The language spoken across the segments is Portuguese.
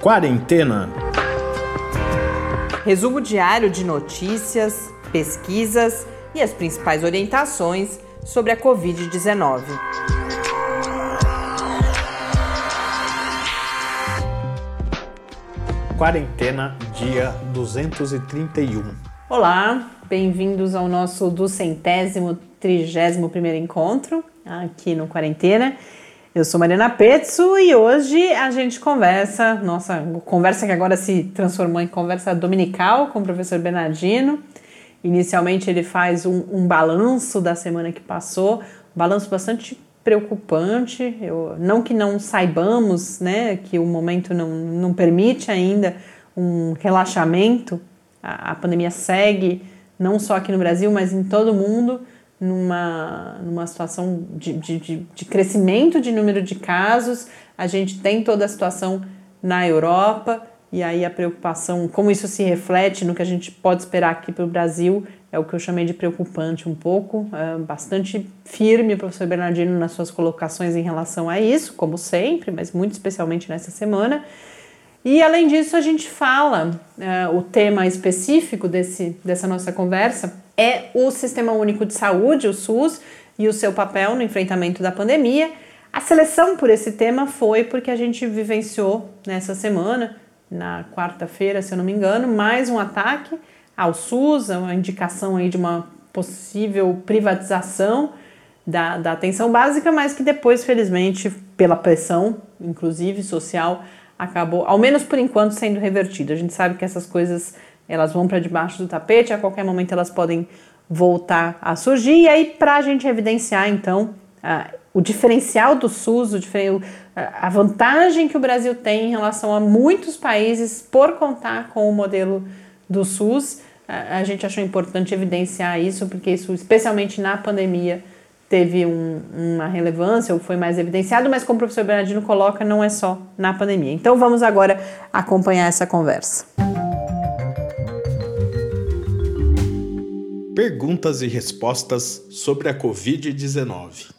Quarentena. Resumo diário de notícias, pesquisas e as principais orientações sobre a Covid-19. Quarentena, dia 231. Olá, bem-vindos ao nosso duzentésimo, trigésimo primeiro encontro aqui no Quarentena. Eu sou Mariana Petzo e hoje a gente conversa, nossa conversa que agora se transformou em conversa dominical com o professor Bernardino. Inicialmente ele faz um, um balanço da semana que passou, um balanço bastante preocupante. Eu, não que não saibamos, né, que o momento não, não permite ainda um relaxamento, a, a pandemia segue não só aqui no Brasil, mas em todo o mundo numa, numa situação de, de, de, crescimento de número de casos, a gente tem toda a situação na Europa, e aí a preocupação, como isso se reflete no que a gente pode esperar aqui para o Brasil, é o que eu chamei de preocupante um pouco, é bastante firme o professor Bernardino nas suas colocações em relação a isso, como sempre, mas muito especialmente nessa semana. E além disso, a gente fala, é, o tema específico desse, dessa nossa conversa é o Sistema Único de Saúde, o SUS, e o seu papel no enfrentamento da pandemia. A seleção por esse tema foi porque a gente vivenciou nessa semana, na quarta-feira, se eu não me engano, mais um ataque ao SUS, uma indicação aí de uma possível privatização da, da atenção básica, mas que depois, felizmente, pela pressão, inclusive social, acabou, ao menos por enquanto, sendo revertido. A gente sabe que essas coisas elas vão para debaixo do tapete, a qualquer momento elas podem voltar a surgir. E aí, para a gente evidenciar, então, uh, o diferencial do SUS, o, a vantagem que o Brasil tem em relação a muitos países por contar com o modelo do SUS, a gente achou importante evidenciar isso, porque isso, especialmente na pandemia, teve um, uma relevância ou foi mais evidenciado, mas como o professor Bernardino coloca, não é só na pandemia. Então vamos agora acompanhar essa conversa. Perguntas e respostas sobre a Covid-19.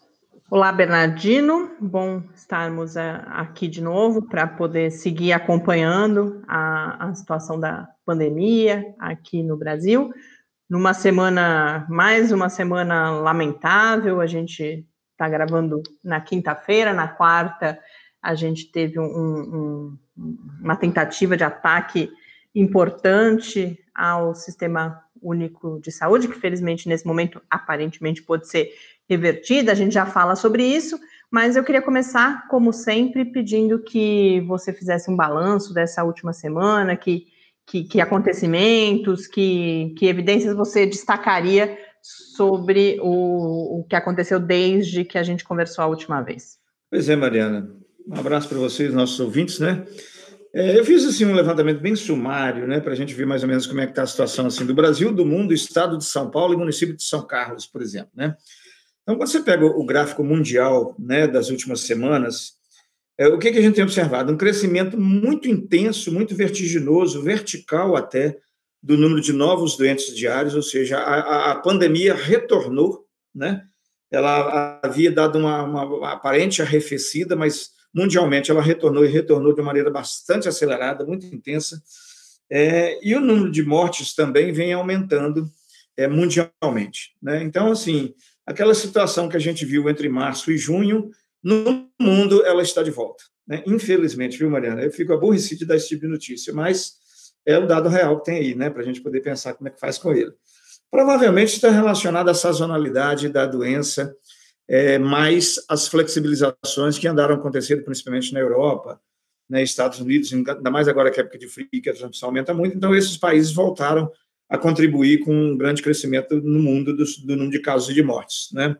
Olá, Bernardino. Bom estarmos é, aqui de novo para poder seguir acompanhando a, a situação da pandemia aqui no Brasil. Numa semana, mais uma semana lamentável, a gente está gravando na quinta-feira, na quarta, a gente teve um, um, uma tentativa de ataque importante ao sistema único de saúde, que felizmente nesse momento aparentemente pode ser revertida, a gente já fala sobre isso, mas eu queria começar, como sempre, pedindo que você fizesse um balanço dessa última semana, que, que, que acontecimentos, que, que evidências você destacaria sobre o, o que aconteceu desde que a gente conversou a última vez. Pois é, Mariana. Um abraço para vocês, nossos ouvintes, né? É, eu fiz assim um levantamento bem sumário, né, para a gente ver mais ou menos como é que está a situação assim do Brasil, do mundo, Estado de São Paulo e município de São Carlos, por exemplo, né? Então, quando você pega o gráfico mundial, né, das últimas semanas, o que, que a gente tem observado? Um crescimento muito intenso, muito vertiginoso, vertical até, do número de novos doentes diários, ou seja, a, a pandemia retornou, né? Ela havia dado uma, uma aparente arrefecida, mas mundialmente ela retornou e retornou de maneira bastante acelerada, muito intensa, é, e o número de mortes também vem aumentando é, mundialmente. Né? Então, assim, aquela situação que a gente viu entre março e junho, no mundo ela está de volta. Né? Infelizmente, viu, Mariana? Eu fico aborrecido de dar esse tipo de notícia, mas é o dado real que tem aí, né, para a gente poder pensar como é que faz com ele. Provavelmente está relacionado à sazonalidade da doença, é, mais as flexibilizações que andaram acontecendo principalmente na Europa, né, Estados Unidos, ainda mais agora que a época de frio, que a transmissão aumenta muito, então esses países voltaram a contribuir com um grande crescimento no mundo do, do número de casos e de mortes. Né?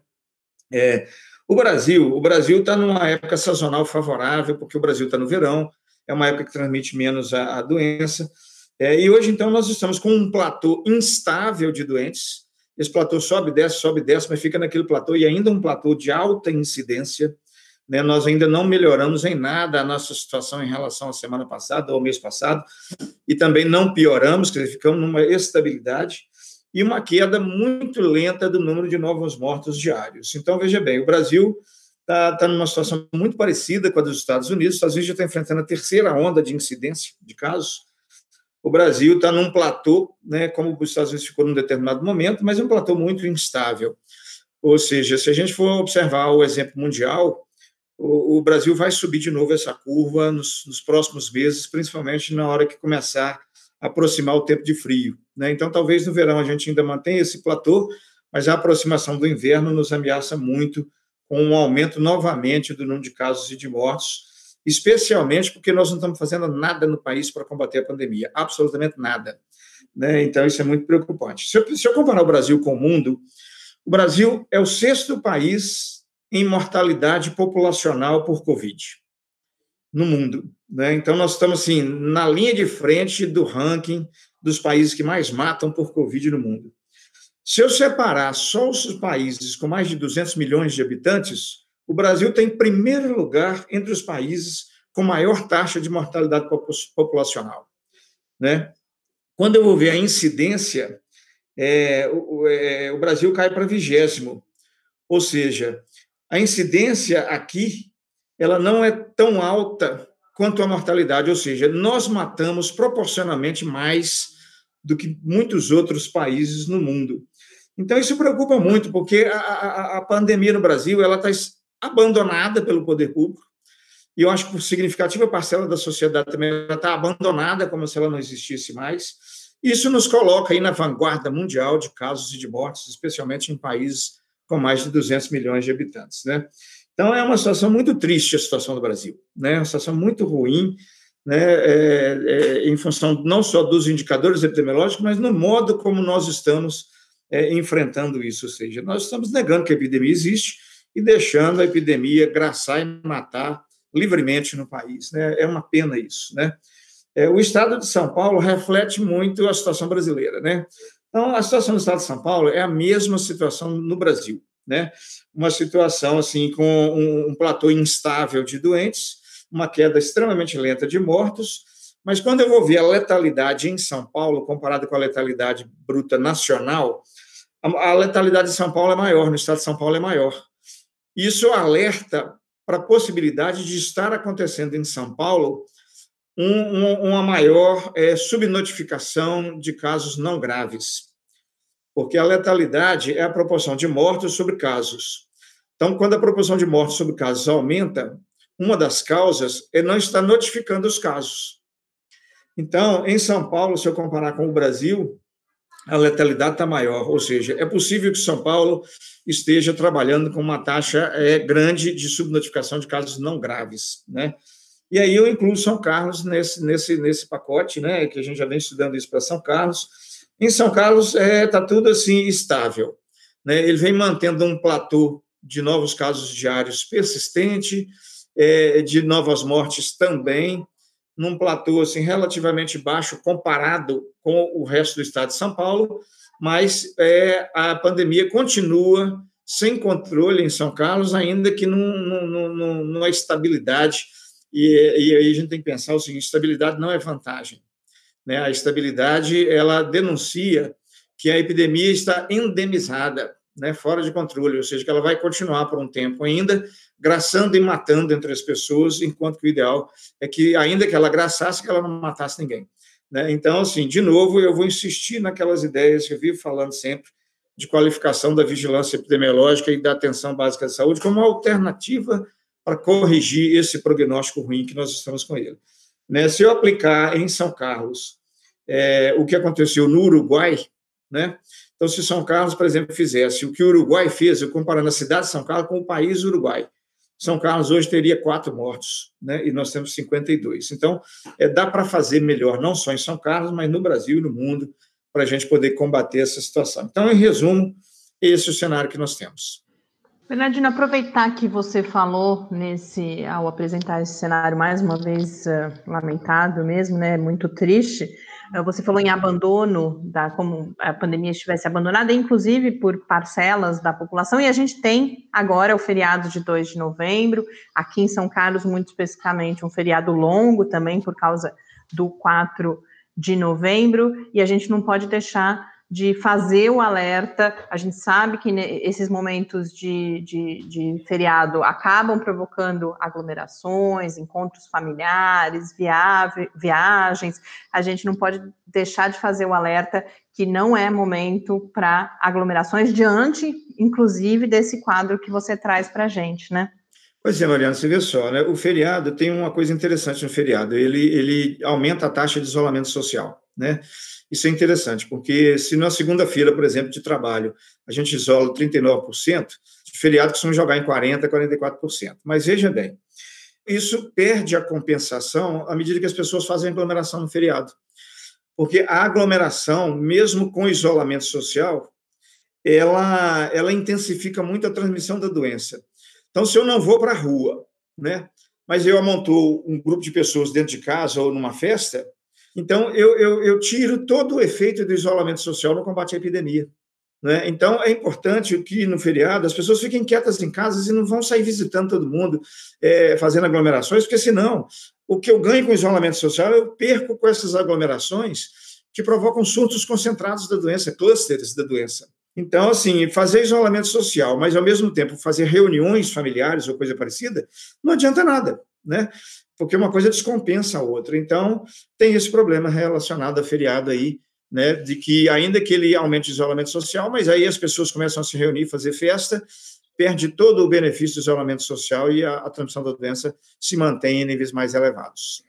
É, o Brasil, o Brasil está numa época sazonal favorável, porque o Brasil está no verão, é uma época que transmite menos a, a doença, é, e hoje, então, nós estamos com um platô instável de doentes, esse platô sobe, desce, sobe, desce, mas fica naquele platô e ainda um platô de alta incidência. Né? Nós ainda não melhoramos em nada a nossa situação em relação à semana passada ou mês passado, e também não pioramos, quer dizer, ficamos numa estabilidade e uma queda muito lenta do número de novos mortos diários. Então, veja bem, o Brasil está tá numa situação muito parecida com a dos Estados Unidos. Os Estados Unidos já está enfrentando a terceira onda de incidência de casos. O Brasil está num platô, né, como os Estados Unidos ficou num determinado momento, mas é um platô muito instável. Ou seja, se a gente for observar o exemplo mundial, o, o Brasil vai subir de novo essa curva nos, nos, próximos meses, principalmente na hora que começar aproximar o tempo de frio. Né? Então, talvez no verão a gente ainda mantenha esse platô, mas a aproximação do inverno nos ameaça muito com um aumento novamente do número de casos e de mortos, especialmente porque nós não estamos fazendo nada no país para combater a pandemia, absolutamente nada. Né? Então, isso é muito preocupante. Se eu, se eu comparar o Brasil com o mundo, o Brasil é o sexto país em mortalidade populacional por Covid no mundo. Né? Então, nós estamos assim, na linha de frente do ranking dos países que mais matam por Covid no mundo. Se eu separar só os países com mais de 200 milhões de habitantes, o Brasil tem primeiro lugar entre os países com maior taxa de mortalidade populacional. Né? Quando eu vou ver a incidência, é, o, é, o Brasil cai para vigésimo, ou seja, a incidência aqui ela não é tão alta quanto a mortalidade, ou seja, nós matamos proporcionalmente mais do que muitos outros países no mundo. Então, isso preocupa muito, porque a, a, a pandemia no Brasil ela está abandonada pelo poder público, e eu acho que por significativa parcela da sociedade também está abandonada, como se ela não existisse mais. Isso nos coloca aí na vanguarda mundial de casos e de mortes, especialmente em países com mais de 200 milhões de habitantes, né? Então, é uma situação muito triste a situação do Brasil, né? Uma situação muito ruim, né? É, é, em função não só dos indicadores epidemiológicos, mas no modo como nós estamos é, enfrentando isso. Ou seja, nós estamos negando que a epidemia existe e deixando a epidemia graçar e matar livremente no país. Né? É uma pena isso. Né? É, o estado de São Paulo reflete muito a situação brasileira. Né? Então, a situação do estado de São Paulo é a mesma situação no Brasil. Né? Uma situação assim com um, um platô instável de doentes, uma queda extremamente lenta de mortos, mas quando eu vou ver a letalidade em São Paulo, comparada com a letalidade bruta nacional, a letalidade de São Paulo é maior, no estado de São Paulo é maior. Isso alerta para a possibilidade de estar acontecendo em São Paulo um, um, uma maior é, subnotificação de casos não graves, porque a letalidade é a proporção de mortos sobre casos. Então, quando a proporção de mortos sobre casos aumenta, uma das causas é não estar notificando os casos. Então, em São Paulo, se eu comparar com o Brasil, a letalidade está maior, ou seja, é possível que São Paulo esteja trabalhando com uma taxa é, grande de subnotificação de casos não graves, né? E aí eu incluo São Carlos nesse, nesse, nesse pacote, né? Que a gente já vem estudando isso para São Carlos. Em São Carlos está é, tá tudo assim estável, né? Ele vem mantendo um platô de novos casos diários persistente, é, de novas mortes também, num platô assim relativamente baixo comparado com o resto do estado de São Paulo, mas é, a pandemia continua sem controle em São Carlos, ainda que num, num, numa estabilidade. E, e, aí a gente tem que pensar o seguinte: estabilidade não é vantagem. Né? A estabilidade ela denuncia que a epidemia está endemizada, né, fora de controle, ou seja, que ela vai continuar por um tempo ainda, graçando e matando entre as pessoas, enquanto que o ideal é que, ainda que ela graçasse, que ela não matasse ninguém. Né? Então, assim, de novo, eu vou insistir naquelas ideias que eu vivo falando sempre de qualificação da vigilância epidemiológica e da atenção básica de saúde como alternativa para corrigir esse prognóstico ruim que nós estamos com ele. Né? Se eu aplicar em São Carlos é, o que aconteceu no Uruguai, né? Então, se São Carlos, por exemplo, fizesse o que o Uruguai fez, eu comparando a cidade de São Carlos com o país Uruguai, são Carlos hoje teria quatro mortos, né? e nós temos 52. Então, é, dá para fazer melhor, não só em São Carlos, mas no Brasil e no mundo, para a gente poder combater essa situação. Então, em resumo, esse é o cenário que nós temos. Bernardino, aproveitar que você falou nesse, ao apresentar esse cenário mais uma vez uh, lamentável mesmo, né, muito triste, eh, você falou em abandono, da, como a pandemia estivesse abandonada, inclusive por parcelas da população, e a gente tem agora o feriado de 2 de novembro, aqui em São Carlos, muito especificamente, um feriado longo também por causa do 4 de novembro, e a gente não pode deixar de fazer o alerta. A gente sabe que esses momentos de, de, de feriado acabam provocando aglomerações, encontros familiares, viagens. A gente não pode deixar de fazer o alerta que não é momento para aglomerações, diante, inclusive, desse quadro que você traz para a gente, né? Pois é, Mariana, você vê só, né? O feriado tem uma coisa interessante no feriado, ele, ele aumenta a taxa de isolamento social, né? Isso é interessante, porque se na segunda-feira, por exemplo, de trabalho, a gente isola 39%, de feriado costuma jogar em 40%, 44%. Mas veja bem, isso perde a compensação à medida que as pessoas fazem aglomeração no feriado. Porque a aglomeração, mesmo com isolamento social, ela, ela intensifica muito a transmissão da doença. Então, se eu não vou para a rua, né, mas eu amontou um grupo de pessoas dentro de casa ou numa festa, então, eu, eu, eu tiro todo o efeito do isolamento social no combate à epidemia. Né? Então, é importante que no feriado as pessoas fiquem quietas em casa e não vão sair visitando todo mundo, é, fazendo aglomerações, porque senão o que eu ganho com isolamento social eu perco com essas aglomerações que provocam surtos concentrados da doença, clusters da doença. Então, assim, fazer isolamento social, mas ao mesmo tempo fazer reuniões familiares ou coisa parecida, não adianta nada, né? Porque uma coisa descompensa a outra. Então, tem esse problema relacionado a feriado aí, né, de que ainda que ele aumente o isolamento social, mas aí as pessoas começam a se reunir, fazer festa, perde todo o benefício do isolamento social e a, a transmissão da doença se mantém em níveis mais elevados.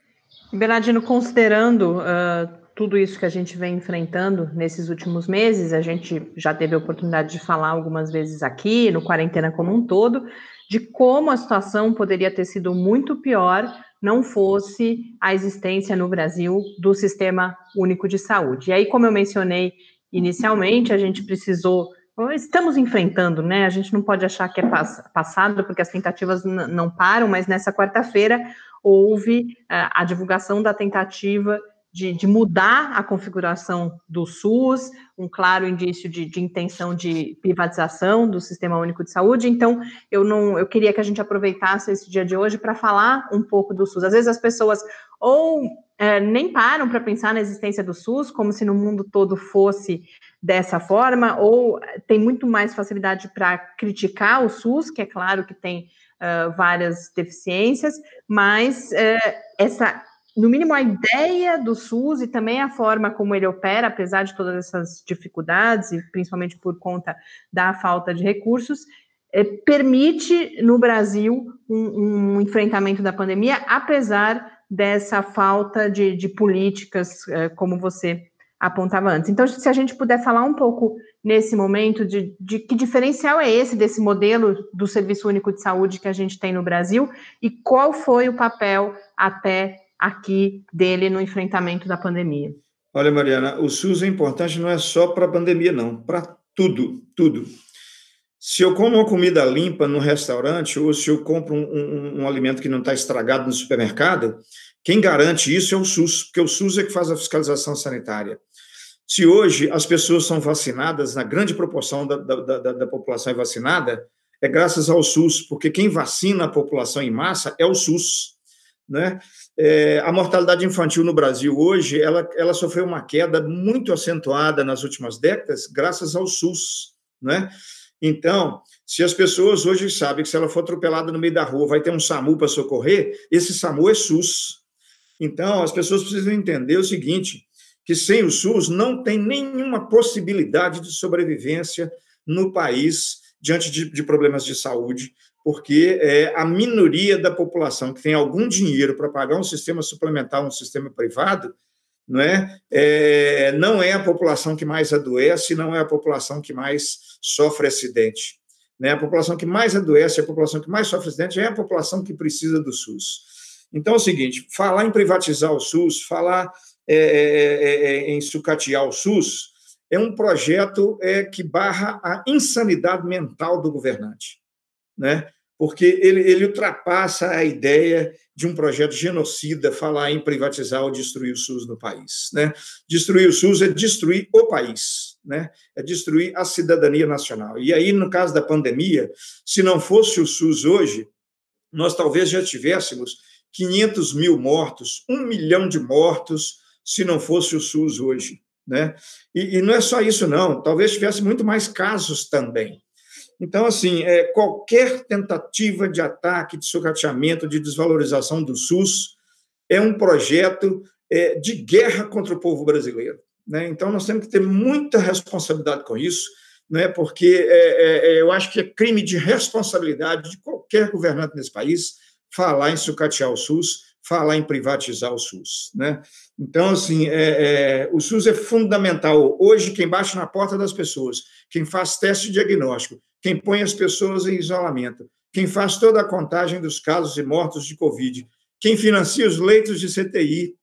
Bernardino, considerando uh, tudo isso que a gente vem enfrentando nesses últimos meses, a gente já teve a oportunidade de falar algumas vezes aqui, no Quarentena como um todo, de como a situação poderia ter sido muito pior não fosse a existência no Brasil do Sistema Único de Saúde. E aí, como eu mencionei inicialmente, a gente precisou. Estamos enfrentando, né? A gente não pode achar que é passado, porque as tentativas não param, mas nessa quarta-feira houve a divulgação da tentativa de, de, mudar a configuração do SUS, um claro indício de, de, intenção de privatização do Sistema Único de Saúde. Então, eu não, eu queria que a gente aproveitasse esse dia de hoje para falar um pouco do SUS. Às vezes as pessoas ou é, nem param para pensar na existência do SUS, como se no mundo todo fosse dessa forma, ou tem muito mais facilidade para criticar o SUS, que é claro que tem uh, várias deficiências, mas uh, essa no mínimo, a ideia do SUS e também a forma como ele opera, apesar de todas essas dificuldades, e principalmente por conta da falta de recursos, é, permite no Brasil um, um, enfrentamento da pandemia, apesar dessa falta de, de políticas, é, como você apontava antes. Então, se a gente puder falar um pouco nesse momento de, de que diferencial é esse desse modelo do Serviço Único de Saúde que a gente tem no Brasil e qual foi o papel até aqui dele no enfrentamento da pandemia? Olha, Mariana, o SUS é importante não é só para a pandemia, não, para tudo, tudo. Se eu como uma comida limpa no restaurante ou se eu compro um, um, um alimento que não está estragado no supermercado, quem garante isso é o SUS, porque o SUS é que faz a fiscalização sanitária. Se hoje as pessoas são vacinadas, na grande proporção da, da, da, da população é vacinada, é graças ao SUS, porque quem vacina a população em massa é o SUS. Né? É, a mortalidade infantil no Brasil hoje, ela, ela sofreu uma queda muito acentuada nas últimas décadas, graças ao SUS, né? Então, se as pessoas hoje sabem que se ela for atropelada no meio da rua vai ter um SAMU para socorrer, esse SAMU é SUS. Então, as pessoas precisam entender o seguinte, que sem o SUS não tem nenhuma possibilidade de sobrevivência no país diante de, de problemas de saúde, porque é a minoria da população que tem algum dinheiro para pagar um sistema suplementar, um sistema privado, não é? é? não é a população que mais adoece, não é a população que mais sofre acidente. Né? A população que mais adoece, a população que mais sofre acidente é a população que precisa do SUS. Então é o seguinte: falar em privatizar o SUS, falar é, é, é, é em sucatear o SUS, é um projeto é, que barra a insanidade mental do governante né? porque ele, ele ultrapassa a ideia de um projeto genocida falar em privatizar ou destruir o SUS no país. Né? Destruir o SUS é destruir o país, né? é destruir a cidadania nacional. E aí, no caso da pandemia, se não fosse o SUS hoje, nós talvez já tivéssemos 500 mil mortos, um milhão de mortos, se não fosse o SUS hoje. né? E, e não é só isso, não. Talvez tivesse muito mais casos também. Então, assim, é, qualquer tentativa de ataque, de sucateamento, de desvalorização do SUS é um projeto é, de guerra contra o povo brasileiro. Né? Então, nós temos que ter muita responsabilidade com isso, né? porque é, é, é eu acho que é crime de responsabilidade de qualquer governante nesse país falar em sucatear o SUS, falar em privatizar o SUS. Né? Então, assim, é, é, o SUS é fundamental. Hoje, quem bate na porta das pessoas, quem faz teste diagnóstico, quem põe as pessoas em isolamento, quem faz toda a contagem dos casos e mortos de Covid, quem financia os leitos de CTI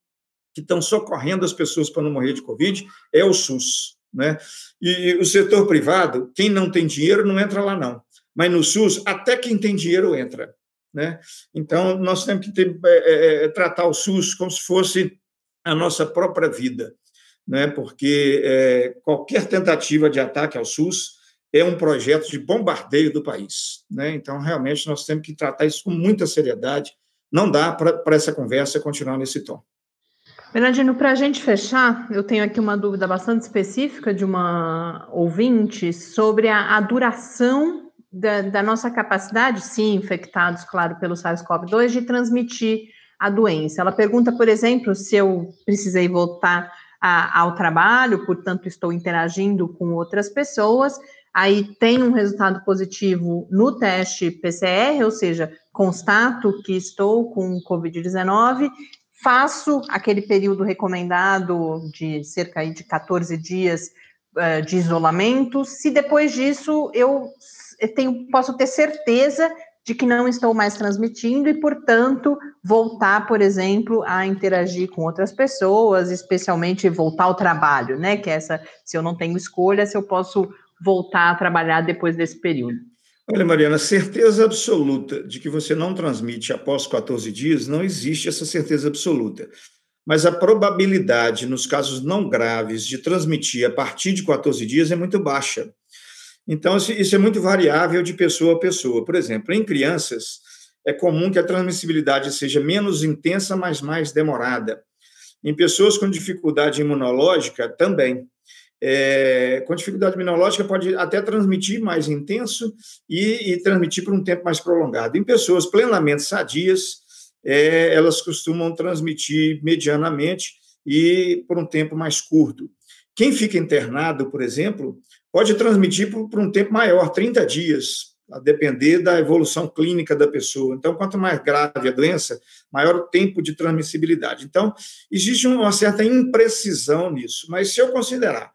que estão socorrendo as pessoas para não morrer de Covid é o SUS. Né? E o setor privado, quem não tem dinheiro não entra lá, não. Mas no SUS, até quem tem dinheiro entra. Né? Então, nós temos que ter, é, é, tratar o SUS como se fosse a nossa própria vida, né? porque é, qualquer tentativa de ataque ao SUS é um projeto de bombardeio do país. Né? Então, realmente, nós temos que tratar isso com muita seriedade. Não dá para essa conversa continuar nesse tom. Bernardino, para a gente fechar, eu tenho aqui uma dúvida bastante específica de uma ouvinte sobre a, a duração da, da, nossa capacidade, sim, infectados, claro, pelo SARS-CoV-2, de transmitir a doença. Ela pergunta, por exemplo, se eu precisei voltar a, ao trabalho, portanto, estou interagindo com outras pessoas, aí tem um resultado positivo no teste PCR, ou seja, constato que estou com Covid-19, faço aquele período recomendado de cerca de 14 dias uh, de isolamento. Se depois disso eu tenho, posso ter certeza de que não estou mais transmitindo e, portanto, voltar, por exemplo, a interagir com outras pessoas, especialmente voltar ao trabalho, né? Que é essa, se eu não tenho escolha, se eu posso voltar a trabalhar depois desse período. Olha, Mariana, certeza absoluta de que você não transmite após 14 dias, não existe essa certeza absoluta. Mas a probabilidade, nos casos não graves, de transmitir a partir de 14 dias é muito baixa. Então, isso é muito variável de pessoa a pessoa. Por exemplo, em crianças, é comum que a transmissibilidade seja menos intensa, mas mais demorada. Em pessoas com dificuldade imunológica, também é, com dificuldade imunológica pode até transmitir mais intenso e, e, transmitir por um tempo mais prolongado. Em pessoas plenamente sadias, é, elas costumam transmitir medianamente e por um tempo mais curto. Quem fica internado, por exemplo, pode transmitir por, por um tempo maior, 30 dias, a depender da evolução clínica da pessoa. Então, quanto mais grave a doença, maior o tempo de transmissibilidade. Então, existe uma certa imprecisão nisso, mas se eu considerar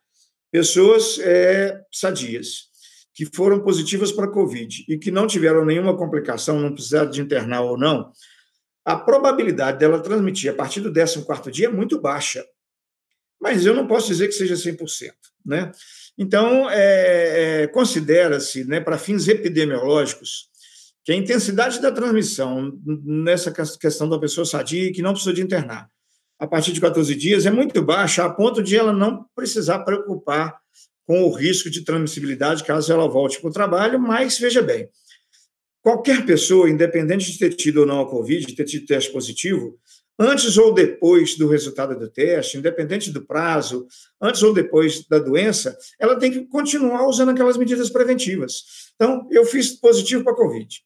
pessoas é, sadias, que foram positivas para a Covid e que não tiveram nenhuma complicação, não precisaram de internar ou não, a probabilidade dela transmitir a partir do 14 dia é muito baixa. Mas eu não posso dizer que seja 100%. Né? Então, é, é, considera-se, né, para fins epidemiológicos, que a intensidade da transmissão nessa questão da pessoa sadia que não precisa de internar a partir de 14 dias é muito baixa, a ponto de ela não precisar preocupar com o risco de transmissibilidade caso ela volte para o trabalho, mas veja bem, qualquer pessoa, independente de ter tido ou não a Covid, de ter tido teste positivo, antes ou depois do resultado do teste, independente do prazo, antes ou depois da doença, ela tem que continuar usando aquelas medidas preventivas. Então, eu fiz positivo para a Covid,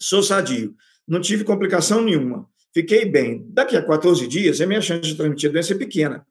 sou sadio, não tive complicação nenhuma fiquei bem. Daqui a 14 dias, a minha chance de transmitir a doença é pequena.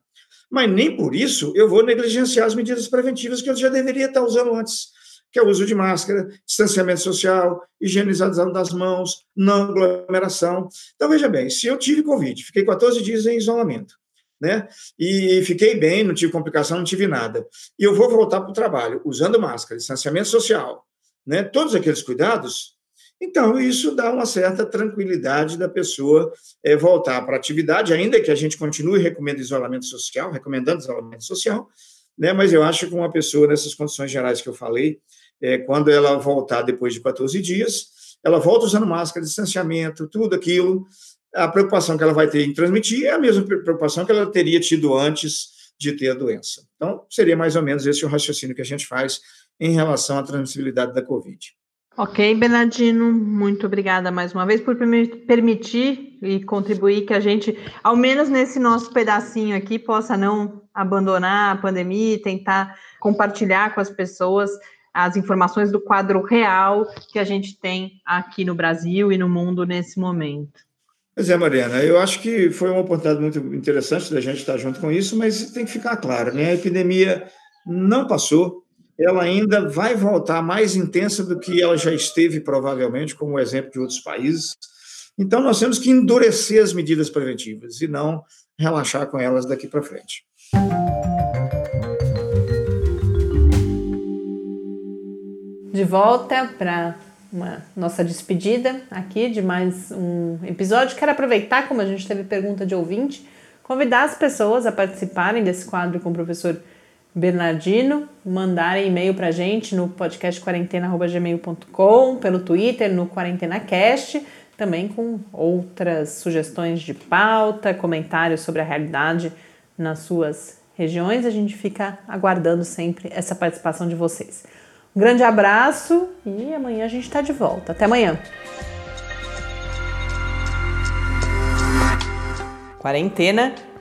Mas nem por isso eu vou negligenciar as medidas preventivas que eu já deveria estar usando antes, que é o uso de máscara, distanciamento social, higienização das mãos, não aglomeração. Então, veja bem, se eu tive Covid, fiquei 14 dias em isolamento, né? E fiquei bem, não tive complicação, não tive nada. E eu vou voltar para o trabalho usando máscara, distanciamento social, né? Todos aqueles cuidados, então, isso dá uma certa tranquilidade da pessoa é, voltar para a atividade, ainda que a gente continue recomendando isolamento social, recomendando isolamento social, né? mas eu acho que uma pessoa nessas condições gerais que eu falei, é, quando ela voltar depois de 14 dias, ela volta usando máscara, distanciamento, tudo aquilo, a preocupação que ela vai ter em transmitir é a mesma preocupação que ela teria tido antes de ter a doença. Então, seria mais ou menos esse o raciocínio que a gente faz em relação à transmissibilidade da Covid. Ok, Bernardino, muito obrigada mais uma vez por permitir e contribuir que a gente, ao menos nesse nosso pedacinho aqui, possa não abandonar a pandemia e tentar compartilhar com as pessoas as informações do quadro real que a gente tem aqui no Brasil e no mundo nesse momento. Pois é, Mariana, eu acho que foi uma oportunidade muito interessante da gente estar junto com isso, mas tem que ficar claro, né? A epidemia não passou, ela ainda vai voltar mais intensa do que ela já esteve, provavelmente, como exemplo de outros países. Então, nós temos que endurecer as medidas preventivas e não relaxar com elas daqui para frente. De volta para uma nossa despedida aqui de mais um episódio. Quero aproveitar, como a gente teve pergunta de ouvinte, convidar as pessoas a participarem desse quadro com o professor Bernardino, mandarem e-mail para gente no podcastquarentena.gmail.com, pelo Twitter, no QuarentenaCast, também com outras sugestões de pauta, comentários sobre a realidade nas suas regiões. A gente fica aguardando sempre essa participação de vocês. Um grande abraço e amanhã a gente está de volta. Até amanhã. Quarentena